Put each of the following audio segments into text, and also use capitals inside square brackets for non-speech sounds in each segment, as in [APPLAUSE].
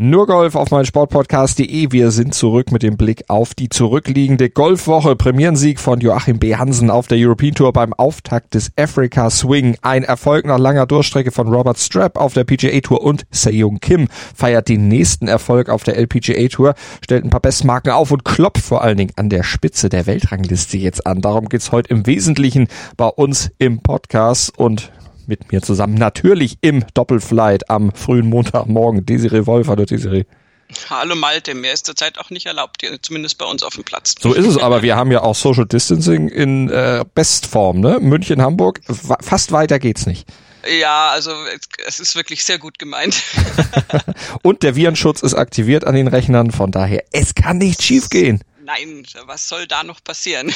Nur Golf auf mein Sportpodcast.de. Wir sind zurück mit dem Blick auf die zurückliegende Golfwoche. Premierensieg von Joachim B. Hansen auf der European Tour beim Auftakt des Africa Swing. Ein Erfolg nach langer Durchstrecke von Robert Strapp auf der PGA Tour und Seung Kim feiert den nächsten Erfolg auf der LPGA Tour, stellt ein paar Bestmarken auf und klopft vor allen Dingen an der Spitze der Weltrangliste jetzt an. Darum geht's heute im Wesentlichen bei uns im Podcast und mit mir zusammen. Natürlich im Doppelflight am frühen Montagmorgen. Desiree Wolf, hallo Desiree. Hallo Malte, mehr ist zurzeit auch nicht erlaubt, zumindest bei uns auf dem Platz. So ist es, aber wir haben ja auch Social Distancing in äh, Bestform, ne? München, Hamburg, fast weiter geht's nicht. Ja, also es ist wirklich sehr gut gemeint. [LAUGHS] Und der Virenschutz ist aktiviert an den Rechnern, von daher, es kann nicht schiefgehen nein, was soll da noch passieren?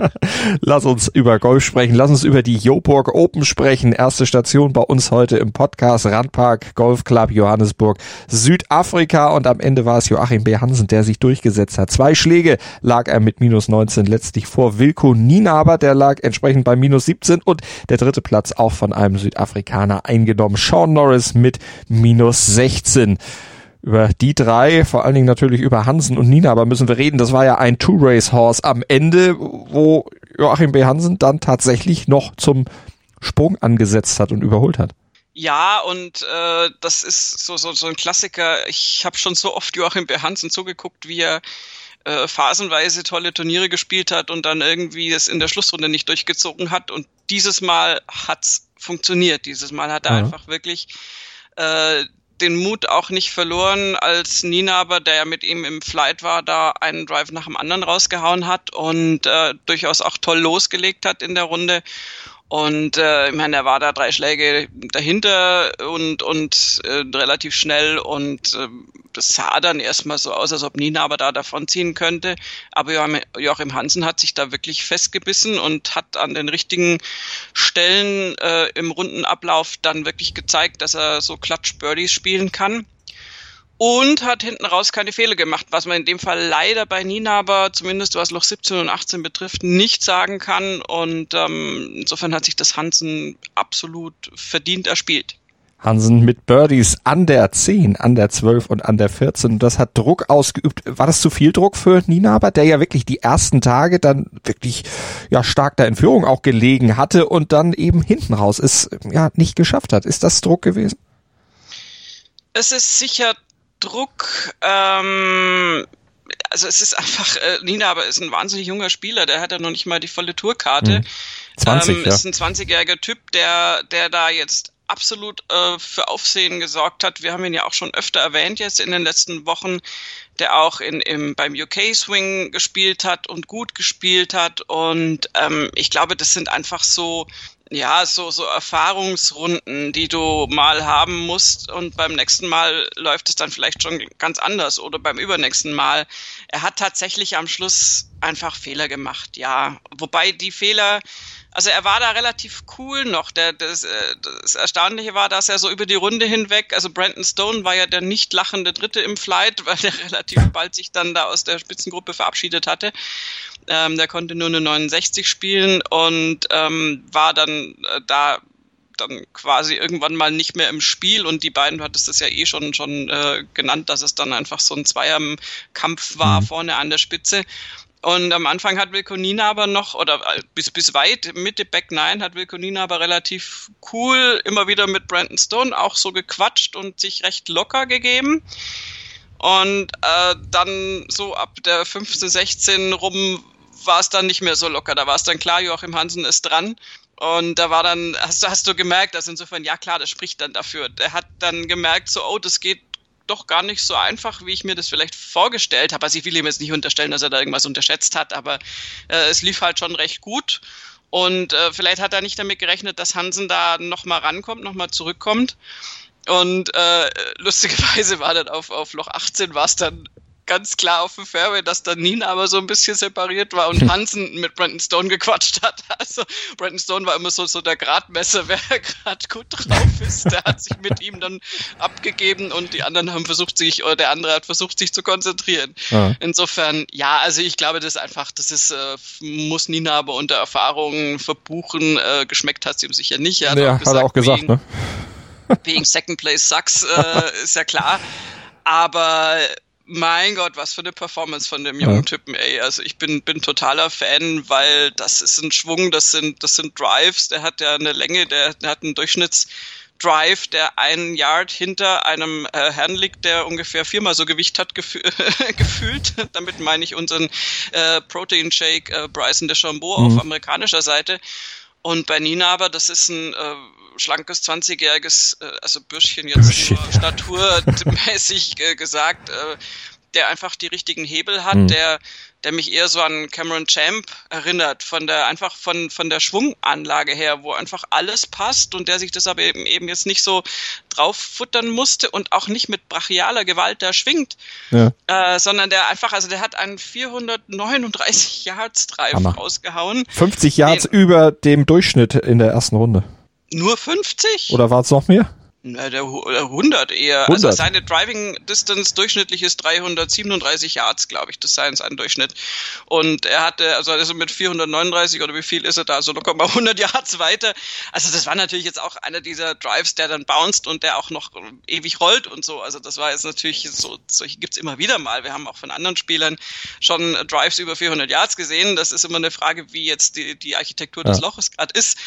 [LAUGHS] Lass uns über Golf sprechen. Lass uns über die Joburg Open sprechen. Erste Station bei uns heute im Podcast Randpark Golf Club Johannesburg, Südafrika. Und am Ende war es Joachim B. Hansen, der sich durchgesetzt hat. Zwei Schläge lag er mit minus 19 letztlich vor Wilko Nienaber. Der lag entsprechend bei minus 17 und der dritte Platz auch von einem Südafrikaner eingenommen. Sean Norris mit minus 16 über die drei, vor allen Dingen natürlich über Hansen und Nina, aber müssen wir reden. Das war ja ein Two-Race-Horse am Ende, wo Joachim B. Hansen dann tatsächlich noch zum Sprung angesetzt hat und überholt hat. Ja, und äh, das ist so, so, so ein Klassiker. Ich habe schon so oft Joachim B. Hansen zugeguckt, wie er äh, phasenweise tolle Turniere gespielt hat und dann irgendwie es in der Schlussrunde nicht durchgezogen hat. Und dieses Mal hat's funktioniert. Dieses Mal hat er ja. einfach wirklich äh, den Mut auch nicht verloren, als Nina aber, der ja mit ihm im Flight war, da einen Drive nach dem anderen rausgehauen hat und äh, durchaus auch toll losgelegt hat in der Runde. Und äh, ich meine, er war da drei Schläge dahinter und, und äh, relativ schnell und äh, das sah dann erstmal so aus, als ob Nina aber da davonziehen könnte. Aber Joachim Hansen hat sich da wirklich festgebissen und hat an den richtigen Stellen äh, im Rundenablauf dann wirklich gezeigt, dass er so Klatsch-Birdies spielen kann und hat hinten raus keine Fehler gemacht, was man in dem Fall leider bei Nina aber zumindest was Loch 17 und 18 betrifft, nicht sagen kann. Und ähm, insofern hat sich das Hansen absolut verdient erspielt. Hansen mit Birdies an der 10, an der 12 und an der 14. Das hat Druck ausgeübt. War das zu viel Druck für Nina aber, der ja wirklich die ersten Tage dann wirklich ja stark da in Führung auch gelegen hatte und dann eben hinten raus es ja nicht geschafft hat. Ist das Druck gewesen? Es ist sicher Druck. Ähm, also es ist einfach, äh, Nina aber ist ein wahnsinnig junger Spieler, der hat ja noch nicht mal die volle Tourkarte. Hm. 20, ähm, ja. Ist ein 20-jähriger Typ, der, der da jetzt absolut äh, für Aufsehen gesorgt hat. Wir haben ihn ja auch schon öfter erwähnt jetzt in den letzten Wochen, der auch in, im, beim UK Swing gespielt hat und gut gespielt hat. Und ähm, ich glaube, das sind einfach so ja, so, so Erfahrungsrunden, die du mal haben musst und beim nächsten Mal läuft es dann vielleicht schon ganz anders oder beim übernächsten Mal. Er hat tatsächlich am Schluss einfach Fehler gemacht, ja. Wobei die Fehler, also er war da relativ cool noch. Der, das, äh, das Erstaunliche war, dass er so über die Runde hinweg, also Brandon Stone war ja der nicht lachende Dritte im Flight, [LAUGHS] weil der relativ bald sich dann da aus der Spitzengruppe verabschiedet hatte. Ähm, der konnte nur eine 69 spielen und ähm, war dann äh, da dann quasi irgendwann mal nicht mehr im Spiel und die beiden, du hattest das ja eh schon schon äh, genannt, dass es dann einfach so ein Zweierkampf war mhm. vorne an der Spitze. Und am Anfang hat Wilkonina aber noch, oder äh, bis, bis weit Mitte Back 9 hat Wilkonina aber relativ cool immer wieder mit Brandon Stone auch so gequatscht und sich recht locker gegeben. Und äh, dann so ab der 15, 16 rum war es dann nicht mehr so locker. Da war es dann klar, Joachim Hansen ist dran. Und da war dann, hast, hast du gemerkt, dass insofern, ja klar, das spricht dann dafür. Er hat dann gemerkt, so, oh, das geht doch gar nicht so einfach, wie ich mir das vielleicht vorgestellt habe. Also ich will ihm jetzt nicht unterstellen, dass er da irgendwas unterschätzt hat, aber äh, es lief halt schon recht gut. Und äh, vielleicht hat er nicht damit gerechnet, dass Hansen da nochmal rankommt, nochmal zurückkommt. Und äh, lustigerweise war dann auf, auf Loch 18 war es dann ganz klar auf dem Fairway, dass dann Nina aber so ein bisschen separiert war und [LAUGHS] Hansen mit Brandon Stone gequatscht hat. [LAUGHS] Also Brandon Stone war immer so, so der Gradmesser, [LAUGHS] wer gerade gut drauf ist. Der hat sich mit ihm dann abgegeben und die anderen haben versucht sich, oder der andere hat versucht sich zu konzentrieren. Ja. Insofern, ja, also ich glaube, das ist einfach, das ist, äh, muss Nina aber unter Erfahrung verbuchen. Äh, geschmeckt hat sie ihm sicher nicht. Er hat, ja, auch, gesagt, hat er auch gesagt, wegen, ne? Wegen Second Place Sucks, äh, ist ja klar. Aber mein Gott, was für eine Performance von dem jungen. Typen, ey. Also ich bin, bin totaler Fan, weil das ist ein Schwung, das sind, das sind Drives, der hat ja eine Länge, der, der hat einen Durchschnittsdrive, der einen Yard hinter einem äh, Herrn liegt, der ungefähr viermal so Gewicht hat gefü [LAUGHS] gefühlt. Damit meine ich unseren äh, Protein Shake äh, Bryson DeChambeau mhm. auf amerikanischer Seite. Und bei Nina aber, das ist ein äh, schlankes 20-jähriges, äh, also Bürschchen jetzt Bürschchen. nur staturmäßig äh, gesagt, äh, der einfach die richtigen Hebel hat, mhm. der der mich eher so an Cameron Champ erinnert, von der einfach von von der Schwunganlage her, wo einfach alles passt und der sich das aber eben eben jetzt nicht so drauffuttern musste und auch nicht mit brachialer Gewalt da schwingt, ja. äh, sondern der einfach, also der hat einen 439 Yards Drive Hammer. rausgehauen. 50 Yards den, über dem Durchschnitt in der ersten Runde. Nur 50? Oder war es noch mehr? Na, der 100 eher. 100. Also seine Driving Distance durchschnittlich ist 337 Yards, glaube ich. Das sei sein Durchschnitt. Und er hatte, also, also mit 439 oder wie viel ist er da? So locker mal 100 Yards weiter. Also das war natürlich jetzt auch einer dieser Drives, der dann bounced und der auch noch ewig rollt und so. Also das war jetzt natürlich so, solche gibt's immer wieder mal. Wir haben auch von anderen Spielern schon Drives über 400 Yards gesehen. Das ist immer eine Frage, wie jetzt die, die Architektur ja. des Loches gerade ist.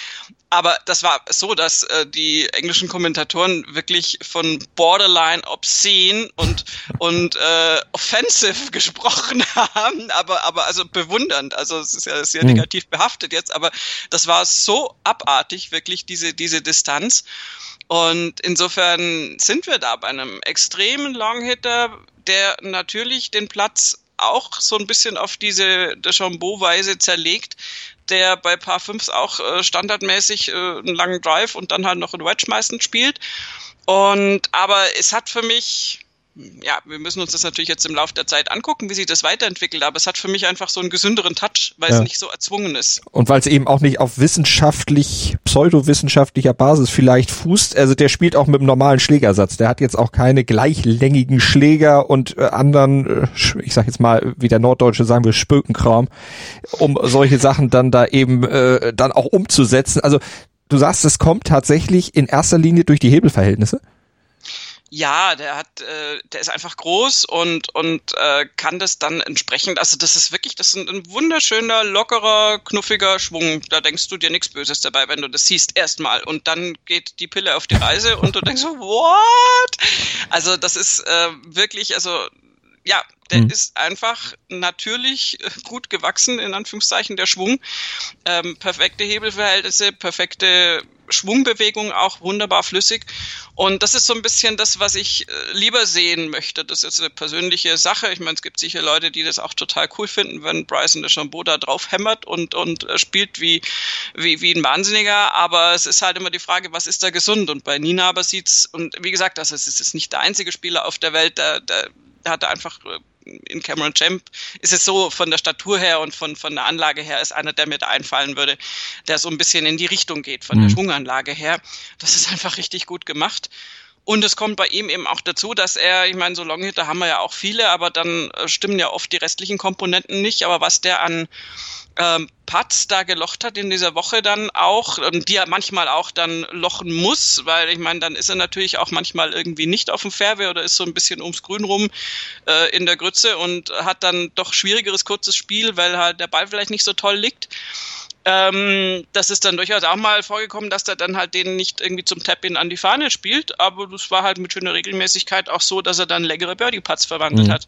Aber das war so, dass äh, die englischen Kommentatoren wirklich von borderline obscene und und äh, offensive [LAUGHS] gesprochen haben, aber aber also bewundernd. Also es ist ja sehr mhm. negativ behaftet jetzt, aber das war so abartig wirklich diese diese Distanz. Und insofern sind wir da bei einem extremen Longhitter, der natürlich den Platz auch so ein bisschen auf diese Deschambeau-Weise zerlegt, der bei Paar 5 auch äh, standardmäßig äh, einen langen Drive und dann halt noch einen Wedge meistens spielt. Und aber es hat für mich ja, wir müssen uns das natürlich jetzt im Laufe der Zeit angucken, wie sich das weiterentwickelt, aber es hat für mich einfach so einen gesünderen Touch, weil ja. es nicht so erzwungen ist. Und weil es eben auch nicht auf wissenschaftlich, pseudowissenschaftlicher Basis vielleicht fußt, also der spielt auch mit einem normalen Schlägersatz. Der hat jetzt auch keine gleichlängigen Schläger und äh, anderen, äh, ich sag jetzt mal, wie der Norddeutsche sagen will, Spökenkram, um solche Sachen dann da eben äh, dann auch umzusetzen. Also du sagst, es kommt tatsächlich in erster Linie durch die Hebelverhältnisse? Ja, der hat, äh, der ist einfach groß und und äh, kann das dann entsprechend. Also das ist wirklich, das ist ein, ein wunderschöner, lockerer, knuffiger Schwung. Da denkst du dir nichts Böses dabei, wenn du das siehst erstmal und dann geht die Pille auf die Reise und du denkst so, [LAUGHS] what? Also das ist äh, wirklich, also ja, der mhm. ist einfach natürlich gut gewachsen, in Anführungszeichen, der Schwung. Ähm, perfekte Hebelverhältnisse, perfekte Schwungbewegung auch wunderbar flüssig. Und das ist so ein bisschen das, was ich äh, lieber sehen möchte. Das ist eine persönliche Sache. Ich meine, es gibt sicher Leute, die das auch total cool finden, wenn Bryson DeChambeau da drauf hämmert und, und äh, spielt wie, wie, wie ein Wahnsinniger. Aber es ist halt immer die Frage, was ist da gesund? Und bei Nina aber sieht's, und wie gesagt, das ist, es ist nicht der einzige Spieler auf der Welt, der, der, der hat einfach äh, in Cameron Champ ist es so von der Statur her und von, von der Anlage her ist einer, der mir da einfallen würde, der so ein bisschen in die Richtung geht von mhm. der Schwunganlage her. Das ist [LAUGHS] einfach richtig gut gemacht. Und es kommt bei ihm eben auch dazu, dass er, ich meine, so Longhitter haben wir ja auch viele, aber dann äh, stimmen ja oft die restlichen Komponenten nicht. Aber was der an ähm, Putts da gelocht hat in dieser Woche dann auch, und die er manchmal auch dann lochen muss, weil ich meine, dann ist er natürlich auch manchmal irgendwie nicht auf dem Fairway oder ist so ein bisschen ums Grün rum äh, in der Grütze und hat dann doch schwierigeres kurzes Spiel, weil halt der Ball vielleicht nicht so toll liegt. Ähm, das ist dann durchaus auch mal vorgekommen, dass der dann halt den nicht irgendwie zum Tap-In an die Fahne spielt, aber das war halt mit schöner Regelmäßigkeit auch so, dass er dann längere Birdie-Putts verwandelt mhm. hat.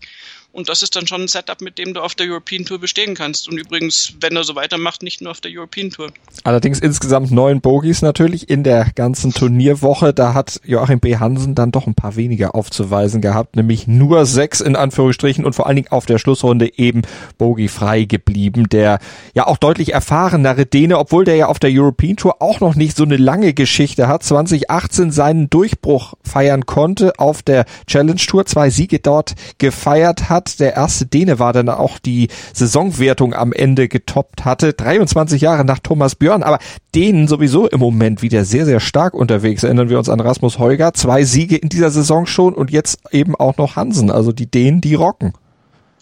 Und das ist dann schon ein Setup, mit dem du auf der European Tour bestehen kannst. Und übrigens, wenn er so weitermacht, nicht nur auf der European Tour. Allerdings insgesamt neun Bogies natürlich in der ganzen Turnierwoche. Da hat Joachim B. Hansen dann doch ein paar weniger aufzuweisen gehabt, nämlich nur sechs in Anführungsstrichen und vor allen Dingen auf der Schlussrunde eben Bogie frei geblieben. Der ja auch deutlich erfahrenere Däne, obwohl der ja auf der European Tour auch noch nicht so eine lange Geschichte hat, 2018 seinen Durchbruch feiern konnte auf der Challenge Tour, zwei Siege dort gefeiert hat Hogard, der erste Däne war, der auch die Saisonwertung am Ende getoppt hatte. 23 Jahre nach Thomas Björn, aber Dänen sowieso im Moment wieder sehr, sehr stark unterwegs. Erinnern wir uns an Rasmus Heuger, zwei Siege in dieser Saison schon und jetzt eben auch noch Hansen. Also die Dänen, die rocken.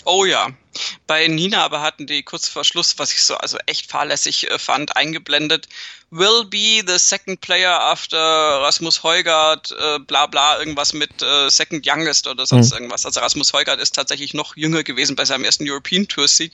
Oh ja. Bei Nina aber hatten die kurz vor Schluss, was ich so also echt fahrlässig äh, fand, eingeblendet. Will be the second player after Rasmus Heugart, äh, bla bla, irgendwas mit äh, second youngest oder sonst mhm. irgendwas. Also Rasmus Heugart ist tatsächlich noch jünger gewesen bei seinem ersten European Tour Sieg.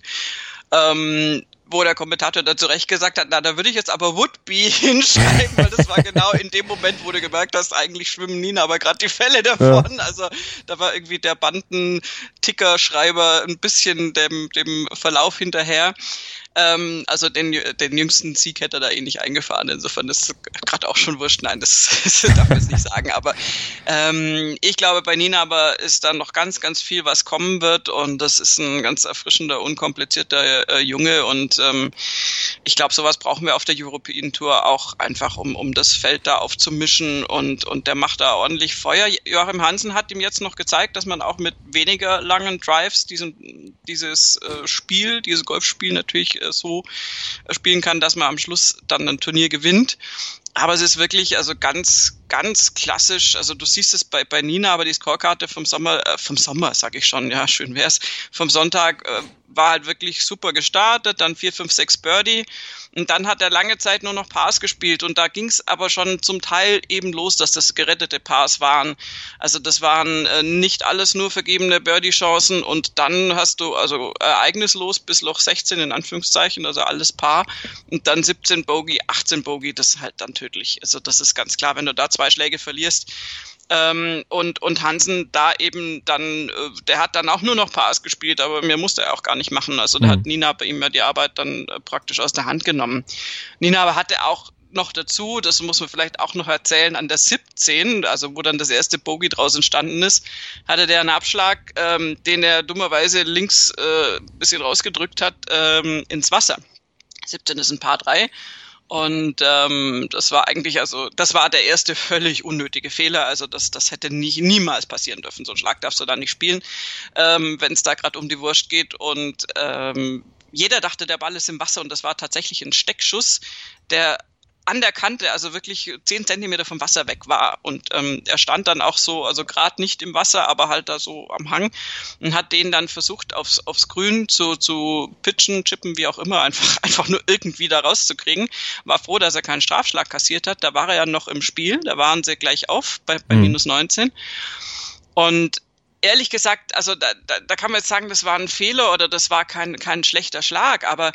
Ähm, wo der Kommentator dann zu Recht gesagt hat, na, da würde ich jetzt aber Would-Be [LAUGHS] hinschreiben, weil das war genau in dem Moment, wo du gemerkt hast, eigentlich schwimmen Nina aber gerade die Fälle davon. Ja. Also da war irgendwie der Banden-Ticker-Schreiber ein bisschen dem, dem Verlauf hinterher. Ähm, also den, den jüngsten Sieg hätte er da eh nicht eingefahren. Insofern ist gerade auch schon wurscht. Nein, das, [LAUGHS] das darf ich nicht sagen. Aber ähm, ich glaube, bei Nina aber ist da noch ganz, ganz viel, was kommen wird. Und das ist ein ganz erfrischender, unkomplizierter äh, Junge. Und ähm, ich glaube, sowas brauchen wir auf der European Tour auch einfach, um, um das Feld da aufzumischen. Und, und der macht da ordentlich Feuer. Joachim Hansen hat ihm jetzt noch gezeigt, dass man auch mit weniger langen Drives diesen, dieses äh, Spiel, dieses Golfspiel natürlich äh, so spielen kann, dass man am Schluss dann ein Turnier gewinnt. Aber es ist wirklich also ganz, ganz klassisch. Also du siehst es bei, bei Nina, aber die Scorekarte vom Sommer, äh, vom Sommer sag ich schon, ja, schön wär's. Vom Sonntag äh, war halt wirklich super gestartet, dann 4, 5, 6 Birdie und dann hat er lange Zeit nur noch Pars gespielt und da ging es aber schon zum Teil eben los, dass das gerettete Pars waren. Also das waren äh, nicht alles nur vergebene Birdie-Chancen und dann hast du also ereignislos bis Loch 16 in Anführungszeichen, also alles Paar und dann 17 Bogey, 18 Bogey, das ist halt dann tödlich. Also das ist ganz klar, wenn du da zwei Schläge verlierst, ähm, und, und Hansen da eben dann, äh, der hat dann auch nur noch Paars gespielt, aber mir musste er auch gar nicht machen. Also da mhm. hat Nina bei ihm ja die Arbeit dann äh, praktisch aus der Hand genommen. Nina aber hatte auch noch dazu, das muss man vielleicht auch noch erzählen, an der 17, also wo dann das erste Bogey draus entstanden ist, hatte der einen Abschlag, ähm, den er dummerweise links äh, bisschen rausgedrückt hat, ähm, ins Wasser. 17 ist ein Paar 3 und ähm, das war eigentlich, also das war der erste völlig unnötige Fehler. Also das, das hätte nie, niemals passieren dürfen. So einen Schlag darfst du da nicht spielen, ähm, wenn es da gerade um die Wurst geht. Und ähm, jeder dachte, der Ball ist im Wasser und das war tatsächlich ein Steckschuss, der an der Kante, also wirklich zehn Zentimeter vom Wasser weg war. Und ähm, er stand dann auch so, also gerade nicht im Wasser, aber halt da so am Hang und hat den dann versucht, aufs, aufs Grün zu, zu pitchen, chippen, wie auch immer, einfach, [LAUGHS] einfach nur irgendwie da rauszukriegen. War froh, dass er keinen Strafschlag kassiert hat. Da war er ja noch im Spiel, da waren sie gleich auf bei, bei mhm. minus 19. Und ehrlich gesagt, also da, da, da kann man jetzt sagen, das war ein Fehler oder das war kein, kein schlechter Schlag, aber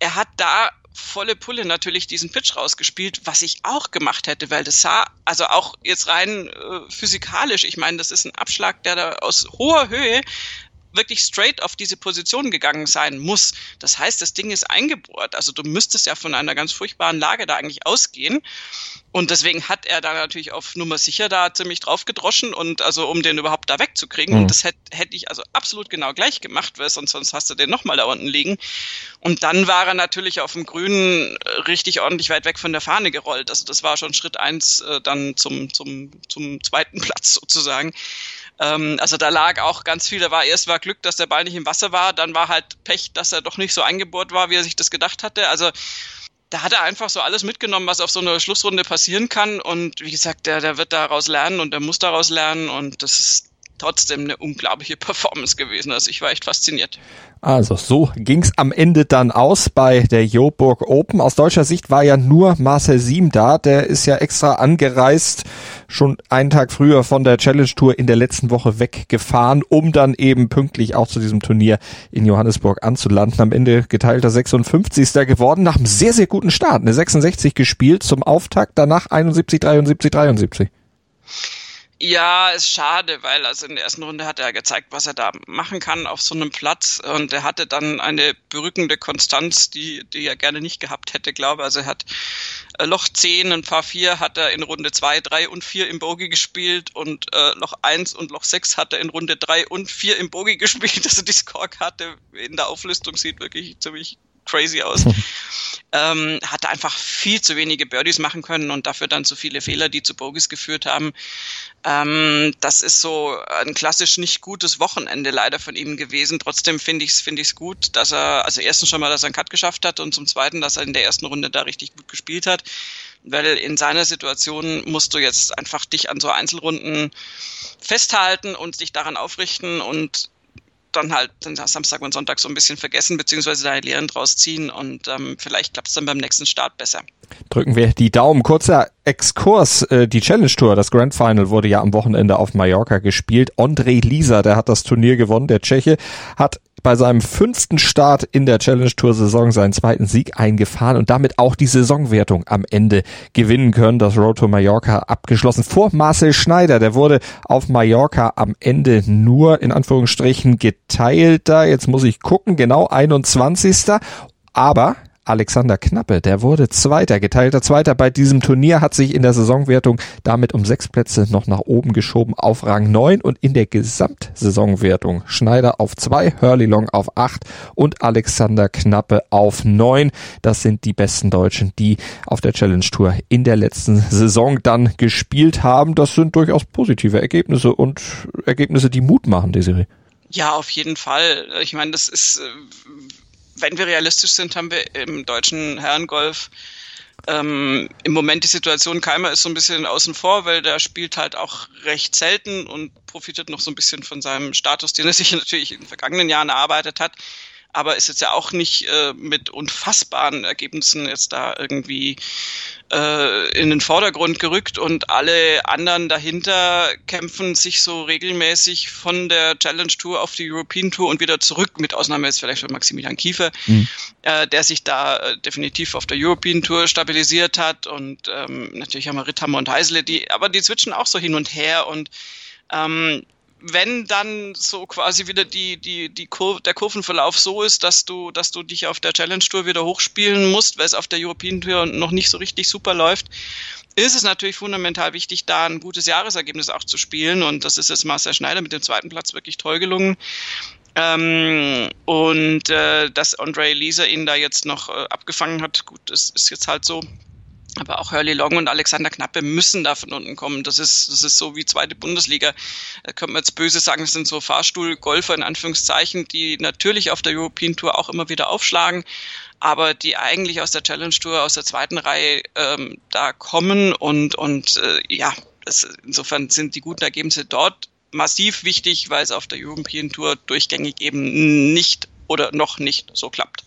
er hat da volle Pulle natürlich diesen Pitch rausgespielt, was ich auch gemacht hätte, weil das sah, also auch jetzt rein äh, physikalisch, ich meine, das ist ein Abschlag, der da aus hoher Höhe wirklich straight auf diese Position gegangen sein muss. Das heißt, das Ding ist eingebohrt. Also du müsstest ja von einer ganz furchtbaren Lage da eigentlich ausgehen. Und deswegen hat er da natürlich auf Nummer sicher da ziemlich drauf gedroschen und also um den überhaupt da wegzukriegen. Mhm. Und das hätte hätte ich also absolut genau gleich gemacht, weil sonst, sonst hast du den nochmal da unten liegen. Und dann war er natürlich auf dem Grünen richtig ordentlich weit weg von der Fahne gerollt. Also das war schon Schritt eins äh, dann zum, zum, zum zweiten [LAUGHS] Platz sozusagen. Ähm, also da lag auch ganz viel, da war erst war Glück, dass der Ball nicht im Wasser war, dann war halt Pech, dass er doch nicht so eingebohrt war, wie er sich das gedacht hatte. Also da hat er einfach so alles mitgenommen, was auf so einer Schlussrunde passieren kann. Und wie gesagt, der, der wird daraus lernen und der muss daraus lernen. Und das ist trotzdem eine unglaubliche [LAUGHS] Performance gewesen. Also ich war echt fasziniert. Also so ging's am Ende dann aus bei der Joburg Open. Aus deutscher Sicht war ja nur Marcel Siem da. Der ist ja extra angereist, schon einen Tag früher von der Challenge Tour in der letzten Woche weggefahren, um dann eben pünktlich auch zu diesem Turnier in Johannesburg anzulanden. Am Ende geteilter 56. geworden, nach einem sehr, sehr guten Start. Eine 66 gespielt zum Auftakt, danach 71, 73, 73. Ja, ist schade, weil also in der ersten Runde hat er gezeigt, was er da machen kann auf so einem Platz und er hatte dann eine berückende Konstanz, die, die er gerne nicht gehabt hätte, glaube ich. Also er hat äh, Loch 10 und Paar 4 hat er in Runde 2, 3 und 4 im Bogie gespielt und äh, Loch 1 und Loch 6 hat er in Runde 3 und 4 im Bogie [LAUGHS] gespielt. Also die Scorekarte in der Auflistung sieht wirklich ziemlich crazy aus. ähm, hatte einfach viel zu wenige Birdies machen können und dafür dann zu viele Fehler, die zu Bogies geführt haben. Ähm, das ist so ein klassisch nicht gutes Wochenende leider von ihm gewesen. Trotzdem finde ich es finde ich's gut, dass er, also erstens schon mal, dass er einen Cut geschafft hat und zum zweiten, dass er in der ersten Runde da richtig gut gespielt hat. Weil in seiner Situation musst du jetzt einfach dich an so Einzelrunden festhalten und dich daran aufrichten und dann halt den Samstag und Sonntag so ein bisschen vergessen, beziehungsweise da Lehren draus ziehen und ähm, vielleicht klappt es dann beim nächsten Start besser. Drücken wir die Daumen. Kurzer Exkurs. Äh, die Challenge Tour, das Grand Final, wurde ja am Wochenende auf Mallorca gespielt. André Lisa, der hat das Turnier gewonnen. Der Tscheche hat bei seinem fünften Start in der Challenge Tour Saison seinen zweiten Sieg eingefahren und damit auch die Saisonwertung am Ende gewinnen können. Das Road to Mallorca abgeschlossen vor Marcel Schneider. Der wurde auf Mallorca am Ende nur in Anführungsstrichen geteilter. Jetzt muss ich gucken, genau 21. Aber Alexander Knappe, der wurde Zweiter, geteilter Zweiter bei diesem Turnier, hat sich in der Saisonwertung damit um sechs Plätze noch nach oben geschoben auf Rang 9 und in der Gesamtsaisonwertung Schneider auf zwei, Hurley Long auf acht und Alexander Knappe auf neun. Das sind die besten Deutschen, die auf der Challenge Tour in der letzten Saison dann gespielt haben. Das sind durchaus positive Ergebnisse und Ergebnisse, die Mut machen, Desiree. Ja, auf jeden Fall. Ich meine, das ist äh, wenn wir realistisch sind, haben wir im deutschen Herrengolf ähm, im Moment die Situation, Keimer ist so ein bisschen außen vor, weil der spielt halt auch recht selten und profitiert noch so ein bisschen von seinem Status, den er sich [LAUGHS] natürlich in den vergangenen Jahren erarbeitet hat aber ist jetzt ja auch nicht äh, mit unfassbaren Ergebnissen jetzt da irgendwie äh, in den Vordergrund gerückt und alle anderen dahinter kämpfen sich so regelmäßig von der Challenge Tour auf die European Tour und wieder zurück, mit Ausnahme jetzt vielleicht von Maximilian Kiefer, mhm. äh, der sich da äh, definitiv auf der European Tour stabilisiert hat und ähm, natürlich haben wir Ritthammer und Heisele, die, aber die switchen auch so hin und her und ähm, wenn dann so quasi wieder die, die, die Kur der Kurvenverlauf so ist, dass du, dass du dich auf der Challenge Tour wieder hochspielen musst, weil es auf der European Tour noch nicht so richtig super läuft, ist es natürlich fundamental wichtig, da ein gutes Jahresergebnis auch zu spielen. Und das ist jetzt Marcel Schneider mit dem zweiten Platz wirklich toll gelungen. Ähm, und äh, dass Andre Lisa ihn da jetzt noch äh, abgefangen hat, gut, das ist jetzt halt so. Aber auch Hurley Long und Alexander Knappe müssen da von unten kommen. Das ist, das ist so wie zweite Bundesliga. Da könnte man jetzt böse sagen, das sind so Fahrstuhlgolfer in Anführungszeichen, die natürlich auf der European Tour auch immer wieder aufschlagen, aber die eigentlich aus der Challenge Tour, aus der zweiten Reihe ähm, da kommen und, und äh, ja, das, insofern sind die guten Ergebnisse dort massiv wichtig, weil es auf der European Tour durchgängig eben nicht oder noch nicht so klappt.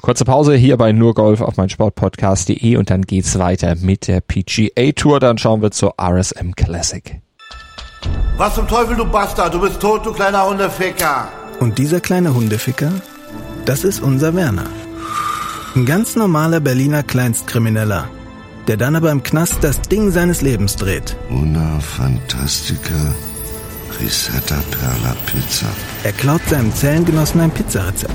Kurze Pause hier bei nur Golf auf mein Sportpodcast.de und dann geht's weiter mit der PGA Tour. Dann schauen wir zur RSM Classic. Was zum Teufel, du Bastard? Du bist tot, du kleiner Hundeficker. Und dieser kleine Hundeficker, das ist unser Werner. Ein ganz normaler Berliner Kleinstkrimineller, der dann aber im Knast das Ding seines Lebens dreht. Una Fantastica Risetta Perla Pizza. Er klaut seinem Zellengenossen ein Pizzarezept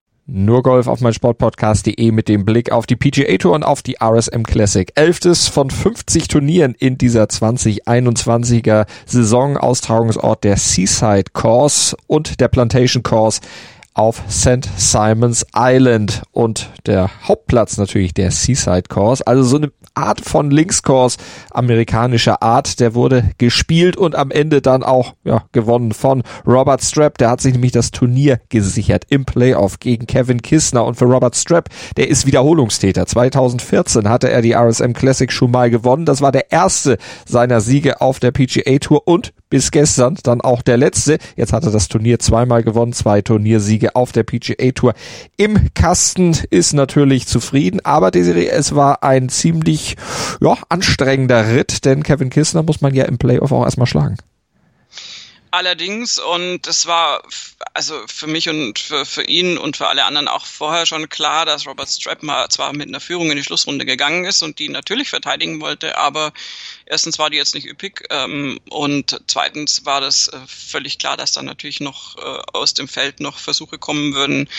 Nur Golf auf mein Sportpodcast.de mit dem Blick auf die PGA Tour und auf die RSM Classic. Elftes von 50 Turnieren in dieser 2021er Saison. Austragungsort der Seaside Course und der Plantation Course auf St. Simons Island und der Hauptplatz natürlich der Seaside Course. Also so eine Art von Linkskurs amerikanischer Art. Der wurde gespielt und am Ende dann auch ja, gewonnen von Robert Strapp. Der hat sich nämlich das Turnier gesichert im Playoff gegen Kevin Kissner. Und für Robert Strapp, der ist Wiederholungstäter. 2014 hatte er die RSM Classic schon mal gewonnen. Das war der erste seiner Siege auf der PGA Tour und bis gestern dann auch der letzte. Jetzt hat er das Turnier zweimal gewonnen, zwei Turniersiege auf der PGA Tour. Im Kasten ist natürlich zufrieden, aber Desiree, es war ein ziemlich ja, anstrengender Ritt, denn Kevin Kissner muss man ja im Playoff auch erstmal schlagen. Allerdings, und es war also für mich und für, für ihn und für alle anderen auch vorher schon klar, dass Robert Strap mal zwar mit einer Führung in die Schlussrunde gegangen ist und die natürlich verteidigen wollte, aber erstens war die jetzt nicht üppig ähm, und zweitens war das äh, völlig klar, dass dann natürlich noch äh, aus dem Feld noch Versuche kommen würden,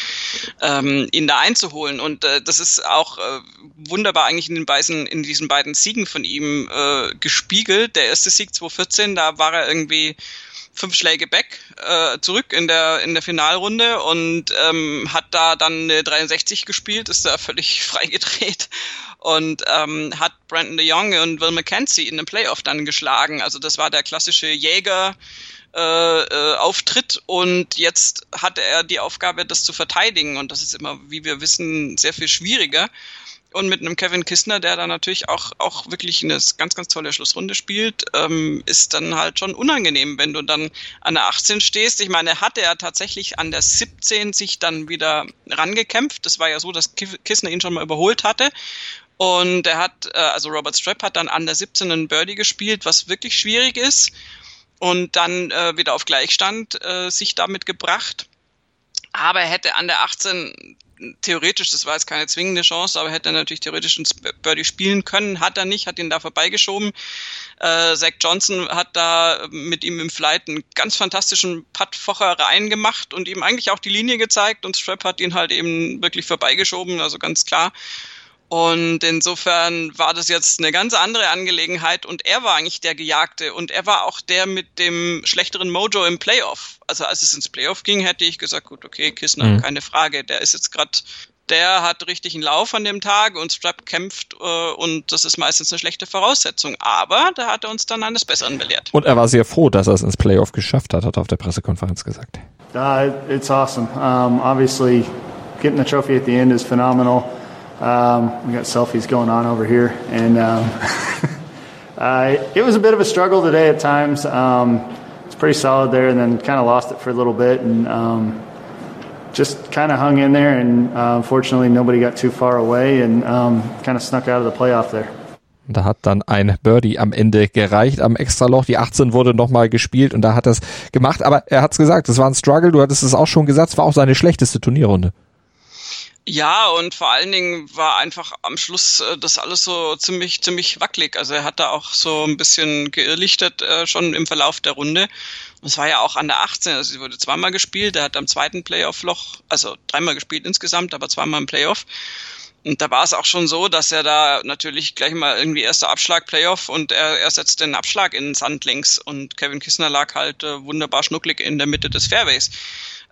ähm, ihn da einzuholen. Und äh, das ist auch äh, wunderbar eigentlich in den beiden, in diesen beiden Siegen von ihm äh, gespiegelt. Der erste Sieg 2014, da war er irgendwie fünf Schläge back äh, zurück in der in der Finalrunde und ähm, hat da dann eine 63 gespielt, ist da völlig [LAUGHS] freigedreht und ähm, hat Brandon de Jong und Will McKenzie in einem Playoff dann geschlagen. Also das war der klassische Jäger. Äh, äh, Auftritt und jetzt hatte er die Aufgabe, das zu verteidigen und das ist immer, wie wir wissen, sehr viel schwieriger und mit einem Kevin Kistner, der da natürlich auch, auch wirklich eine ganz, ganz tolle Schlussrunde spielt, ähm, ist dann halt schon unangenehm, wenn du dann an der 18 stehst. Ich meine, hatte er tatsächlich an der 17 sich dann wieder rangekämpft. Das war ja so, dass Kistner ihn schon mal überholt hatte. Und er hat, äh, also Robert Strapp hat dann an der 17 einen Birdie gespielt, was wirklich schwierig ist. Und dann äh, wieder auf Gleichstand äh, sich damit gebracht. Aber er hätte an der 18 theoretisch, das war jetzt keine zwingende Chance, aber hätte er natürlich theoretisch ein Birdie spielen können, hat er nicht, hat ihn da vorbeigeschoben. Äh, Zach Johnson hat da mit ihm im Flight einen ganz fantastischen Putt-Focher reingemacht und ihm eigentlich auch die Linie gezeigt und Strap hat ihn halt eben wirklich vorbeigeschoben, also ganz klar. Und insofern war das jetzt eine ganz andere Angelegenheit und er war eigentlich der Gejagte und er war auch der mit dem schlechteren Mojo im Playoff. Also als es ins Playoff ging, hätte ich gesagt, gut, okay, Kissner, mhm. keine Frage, der ist jetzt gerade der hat richtig einen Lauf an dem Tag und Strap kämpft äh, und das ist meistens eine schlechte Voraussetzung. Aber da hat er uns dann eines Besseren belehrt. Und er war sehr froh, dass er es ins Playoff geschafft hat, hat er auf der Pressekonferenz gesagt. Uh, it's awesome. Um, obviously, getting the trophy at the end is phenomenal. Um, we got selfies going on over here, and um, [LAUGHS] uh, it was a bit of a struggle today at times. Um, it's pretty solid there, and then kind of lost it for a little bit, and um, just kind of hung in there. And uh, unfortunately, nobody got too far away, and um, kind of snuck out of the playoff there. Da hat dann ein Birdie am Ende gereicht am Extraloch. Die 18 wurde nochmal gespielt und da hat er es gemacht. Aber er hat es gesagt, es war ein Struggle. Du hattest es auch schon gesagt, es war auch seine schlechteste Turnierrunde. Ja, und vor allen Dingen war einfach am Schluss äh, das alles so ziemlich, ziemlich wackelig. Also er hat da auch so ein bisschen geirrlichtet äh, schon im Verlauf der Runde. Und es war ja auch an der 18, also sie wurde zweimal gespielt. Er hat am zweiten Playoff-Loch, also dreimal gespielt insgesamt, aber zweimal im Playoff. Und da war es auch schon so, dass er da natürlich gleich mal irgendwie erster Abschlag Playoff und er, er setzt den Abschlag in den Sand links und Kevin Kissner lag halt äh, wunderbar schnucklig in der Mitte des Fairways.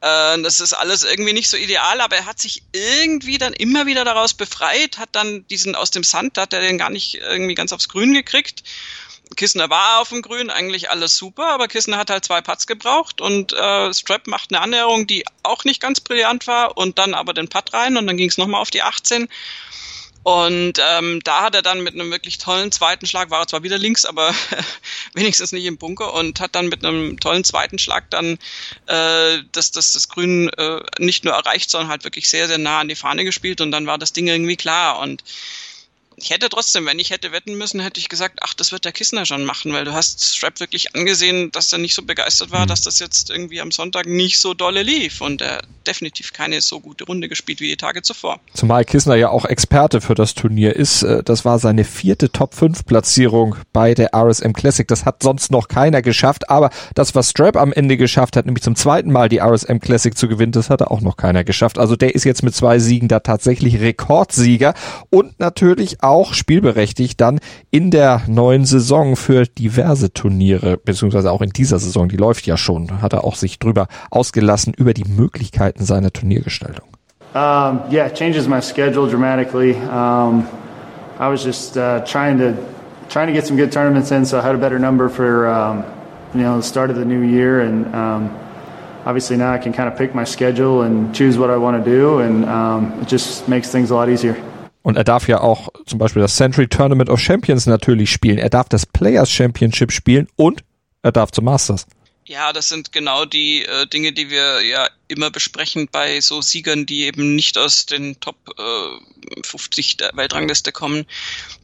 Äh, das ist alles irgendwie nicht so ideal, aber er hat sich irgendwie dann immer wieder daraus befreit, hat dann diesen aus dem Sand, hat er den gar nicht irgendwie ganz aufs Grün gekriegt. Kissner war auf dem Grün, eigentlich alles super, aber Kissner hat halt zwei Putts gebraucht und äh, Strap macht eine Annäherung, die auch nicht ganz brillant war und dann aber den Putt rein und dann ging es nochmal auf die 18 und ähm, da hat er dann mit einem wirklich tollen zweiten Schlag, war er zwar wieder links, aber [LAUGHS] wenigstens nicht im Bunker und hat dann mit einem tollen zweiten Schlag dann äh, das, das, das Grün äh, nicht nur erreicht, sondern halt wirklich sehr, sehr nah an die Fahne gespielt und dann war das Ding irgendwie klar. Und ich hätte trotzdem, wenn ich hätte wetten müssen, hätte ich gesagt, ach, das wird der Kissner schon machen, weil du hast Strap wirklich angesehen, dass er nicht so begeistert war, mhm. dass das jetzt irgendwie am Sonntag nicht so dolle lief und er definitiv keine so gute Runde gespielt wie die Tage zuvor. Zumal Kissner ja auch Experte für das Turnier ist. Äh, das war seine vierte Top-5-Platzierung bei der RSM Classic. Das hat sonst noch keiner geschafft, aber das, was Strap am Ende geschafft hat, nämlich zum zweiten Mal die RSM Classic zu gewinnen, das hat auch noch keiner geschafft. Also der ist jetzt mit zwei Siegen da tatsächlich Rekordsieger und natürlich auch auch spielberechtigt dann in der neuen Saison für diverse Turniere, beziehungsweise auch in dieser Saison, die läuft ja schon, hat er auch sich drüber ausgelassen über die Möglichkeiten seiner Turniergestaltung. Um, yeah, it changes my schedule dramatically. Um, I was just uh, trying to trying to get some good tournaments in, so I had a better number for um, you know the start of the new year, and um, obviously now I can kind of pick my schedule and choose what I want to do, and um, it just makes things a lot easier. Und er darf ja auch zum Beispiel das Century Tournament of Champions natürlich spielen. Er darf das Players Championship spielen und er darf zum Masters. Ja, das sind genau die äh, Dinge, die wir ja immer besprechen bei so Siegern, die eben nicht aus den Top äh, 50 der Weltrangliste kommen,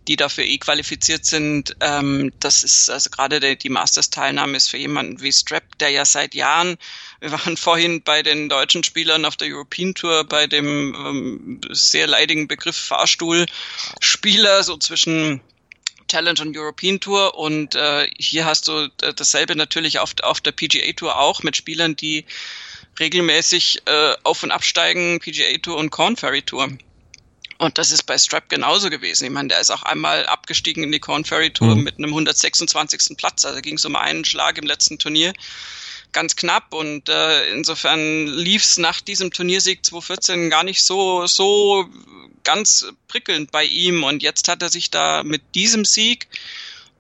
die dafür eh qualifiziert sind. Ähm, das ist also gerade die Masters-Teilnahme ist für jemanden wie Strap, der ja seit Jahren, wir waren [LAUGHS] vorhin bei den deutschen Spielern auf der European Tour bei dem ähm, sehr leidigen Begriff Fahrstuhlspieler, so zwischen Challenge und European Tour und äh, hier hast du dasselbe natürlich auf, auf der PGA Tour auch mit Spielern, die regelmäßig äh, auf und absteigen, PGA Tour und Corn Ferry Tour. Und das ist bei Strap genauso gewesen. Ich meine, der ist auch einmal abgestiegen in die Corn Ferry Tour mhm. mit einem 126. Platz. Also ging es um einen Schlag im letzten Turnier. Ganz knapp und äh, insofern lief es nach diesem Turniersieg 2014 gar nicht so, so ganz prickelnd bei ihm. Und jetzt hat er sich da mit diesem Sieg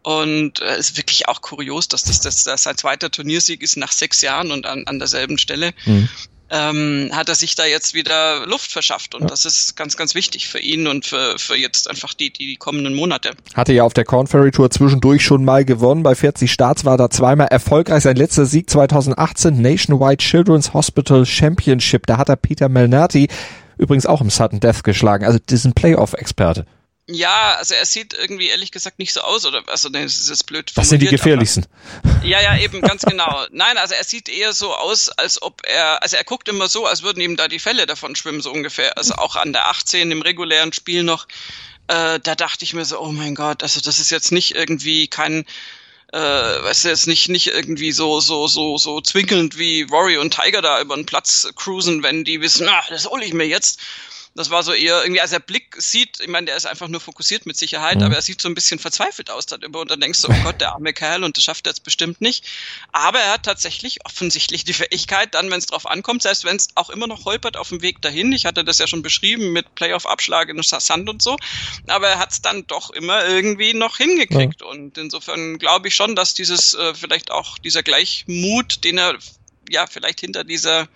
und es äh, ist wirklich auch kurios, dass das, das, das sein zweiter Turniersieg ist nach sechs Jahren und an, an derselben Stelle. Mhm. Ähm, hat er sich da jetzt wieder Luft verschafft und ja. das ist ganz, ganz wichtig für ihn und für, für jetzt einfach die, die kommenden Monate. Hatte ja auf der Corn Ferry Tour zwischendurch schon mal gewonnen. Bei 40 Starts war da zweimal erfolgreich. Sein letzter Sieg 2018 Nationwide Children's Hospital Championship. Da hat er Peter Melnati übrigens auch im Sudden Death geschlagen. Also diesen Playoff-Experte. Ja, also er sieht irgendwie ehrlich gesagt nicht so aus, oder also ne, das ist jetzt blöd. Das sind die gefährlichsten. Aber, [LAUGHS] ja, ja, eben, ganz genau. Nein, also er sieht eher so aus, als ob er, also er guckt immer so, als würden ihm da die Fälle davon schwimmen, so ungefähr. Also auch an der 18 im regulären Spiel noch, äh, da dachte ich mir so, oh mein Gott, also das ist jetzt nicht irgendwie kein, äh, weißt du, jetzt nicht, nicht irgendwie so, so, so, so zwinkelnd wie Rory und Tiger da über den Platz cruisen, wenn die wissen, ah, das hole ich mir jetzt das war so eher irgendwie, als der Blick sieht, ich meine, der ist einfach nur fokussiert mit Sicherheit, mhm. aber er sieht so ein bisschen verzweifelt aus darüber und dann denkst du, oh Gott, der arme Kerl und das schafft er jetzt bestimmt nicht. Aber er hat tatsächlich offensichtlich die Fähigkeit, dann, wenn es drauf ankommt, selbst wenn es auch immer noch holpert auf dem Weg dahin, ich hatte das ja schon beschrieben mit Playoff-Abschlag in Sand und so, aber er hat es dann doch immer irgendwie noch hingekriegt ja. und insofern glaube ich schon, dass dieses, äh, vielleicht auch dieser Gleichmut, den er ja vielleicht hinter dieser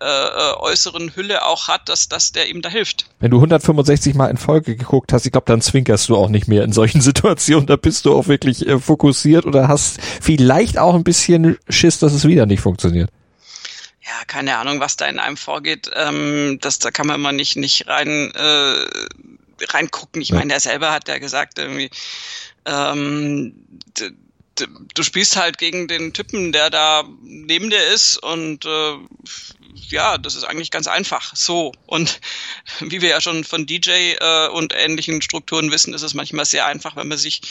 äh, äh, äußeren Hülle auch hat, dass, dass der ihm da hilft. Wenn du 165 Mal in Folge geguckt hast, ich glaube, dann zwinkerst du auch nicht mehr in solchen [LAUGHS] Situationen. Da bist du auch wirklich äh, fokussiert oder hast vielleicht auch ein bisschen Schiss, dass es wieder nicht funktioniert. Ja, keine Ahnung, was da in einem vorgeht. Ähm, das, da kann man immer nicht, nicht rein, äh, reingucken. Ich meine, er selber hat ja gesagt, irgendwie, ähm, du spielst halt gegen den Typen, der da neben dir ist und äh, ja, das ist eigentlich ganz einfach. So. Und [LAUGHS] wie wir ja schon von DJ äh, und ähnlichen Strukturen wissen, ist es manchmal sehr einfach, wenn man sich,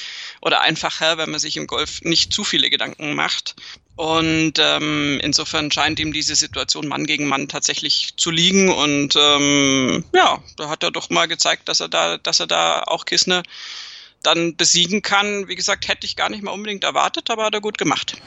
oder einfacher, wenn man sich im Golf nicht zu viele Gedanken macht. Und ähm, insofern scheint ihm diese Situation Mann gegen Mann tatsächlich zu liegen. Und ähm, ja, da hat er doch mal gezeigt, dass er da, dass er da auch Kissner dann besiegen kann. Wie gesagt, hätte ich gar nicht mal unbedingt erwartet, aber hat er gut gemacht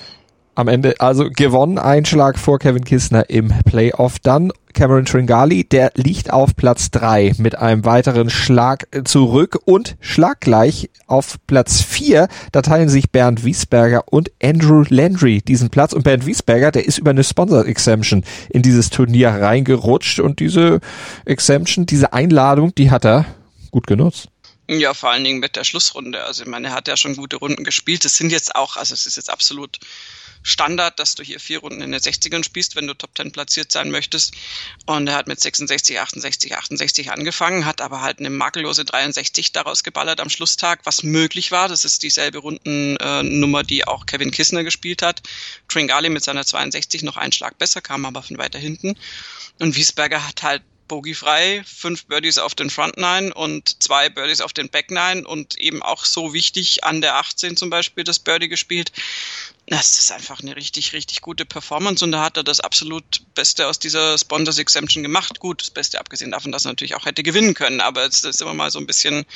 am Ende also gewonnen, Einschlag vor Kevin Kistner im Playoff. Dann Cameron Tringali, der liegt auf Platz drei mit einem weiteren Schlag zurück und schlaggleich auf Platz vier. Da teilen sich Bernd Wiesberger und Andrew Landry diesen Platz. Und Bernd Wiesberger, der ist über eine Sponsor Exemption in dieses Turnier reingerutscht und diese Exemption, diese Einladung, die hat er gut genutzt. Ja, vor allen Dingen mit der Schlussrunde. Also ich meine, er hat ja schon gute Runden gespielt. Es sind jetzt auch, also es ist jetzt absolut Standard, dass du hier vier Runden in den 60ern spielst, wenn du Top 10 platziert sein möchtest. Und er hat mit 66, 68, 68 angefangen, hat aber halt eine makellose 63 daraus geballert am Schlusstag, was möglich war. Das ist dieselbe Rundennummer, die auch Kevin Kissner gespielt hat. Tringali mit seiner 62 noch einen Schlag besser, kam aber von weiter hinten. Und Wiesberger hat halt bogiefrei, fünf Birdies auf den Front Nine und zwei Birdies auf den Back Nine und eben auch so wichtig an der 18 zum Beispiel das Birdie gespielt. Das ist einfach eine richtig, richtig gute Performance und da hat er das absolut Beste aus dieser Sponsors Exemption gemacht. Gut, das Beste abgesehen davon, dass er natürlich auch hätte gewinnen können, aber jetzt ist immer mal so ein bisschen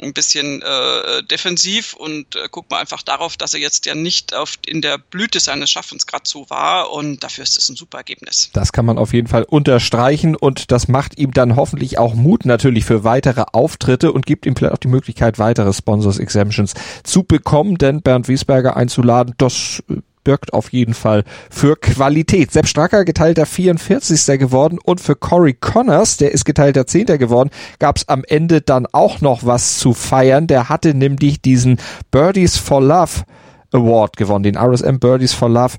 ein bisschen äh, defensiv und äh, guckt mal einfach darauf, dass er jetzt ja nicht auf, in der Blüte seines Schaffens gerade so war und dafür ist es ein super Ergebnis. Das kann man auf jeden Fall unterstreichen und das macht ihm dann hoffentlich auch Mut natürlich für weitere Auftritte und gibt ihm vielleicht auch die Möglichkeit, weitere Sponsors Exemptions zu bekommen, denn Bernd Wiesberger einzuladen, das äh, birgt auf jeden Fall für Qualität. Sepp Stracker geteilter 44. geworden und für Corey Connors, der ist geteilter 10. geworden, gab es am Ende dann auch noch was zu feiern. Der hatte nämlich diesen Birdies for Love Award gewonnen, den RSM Birdies for Love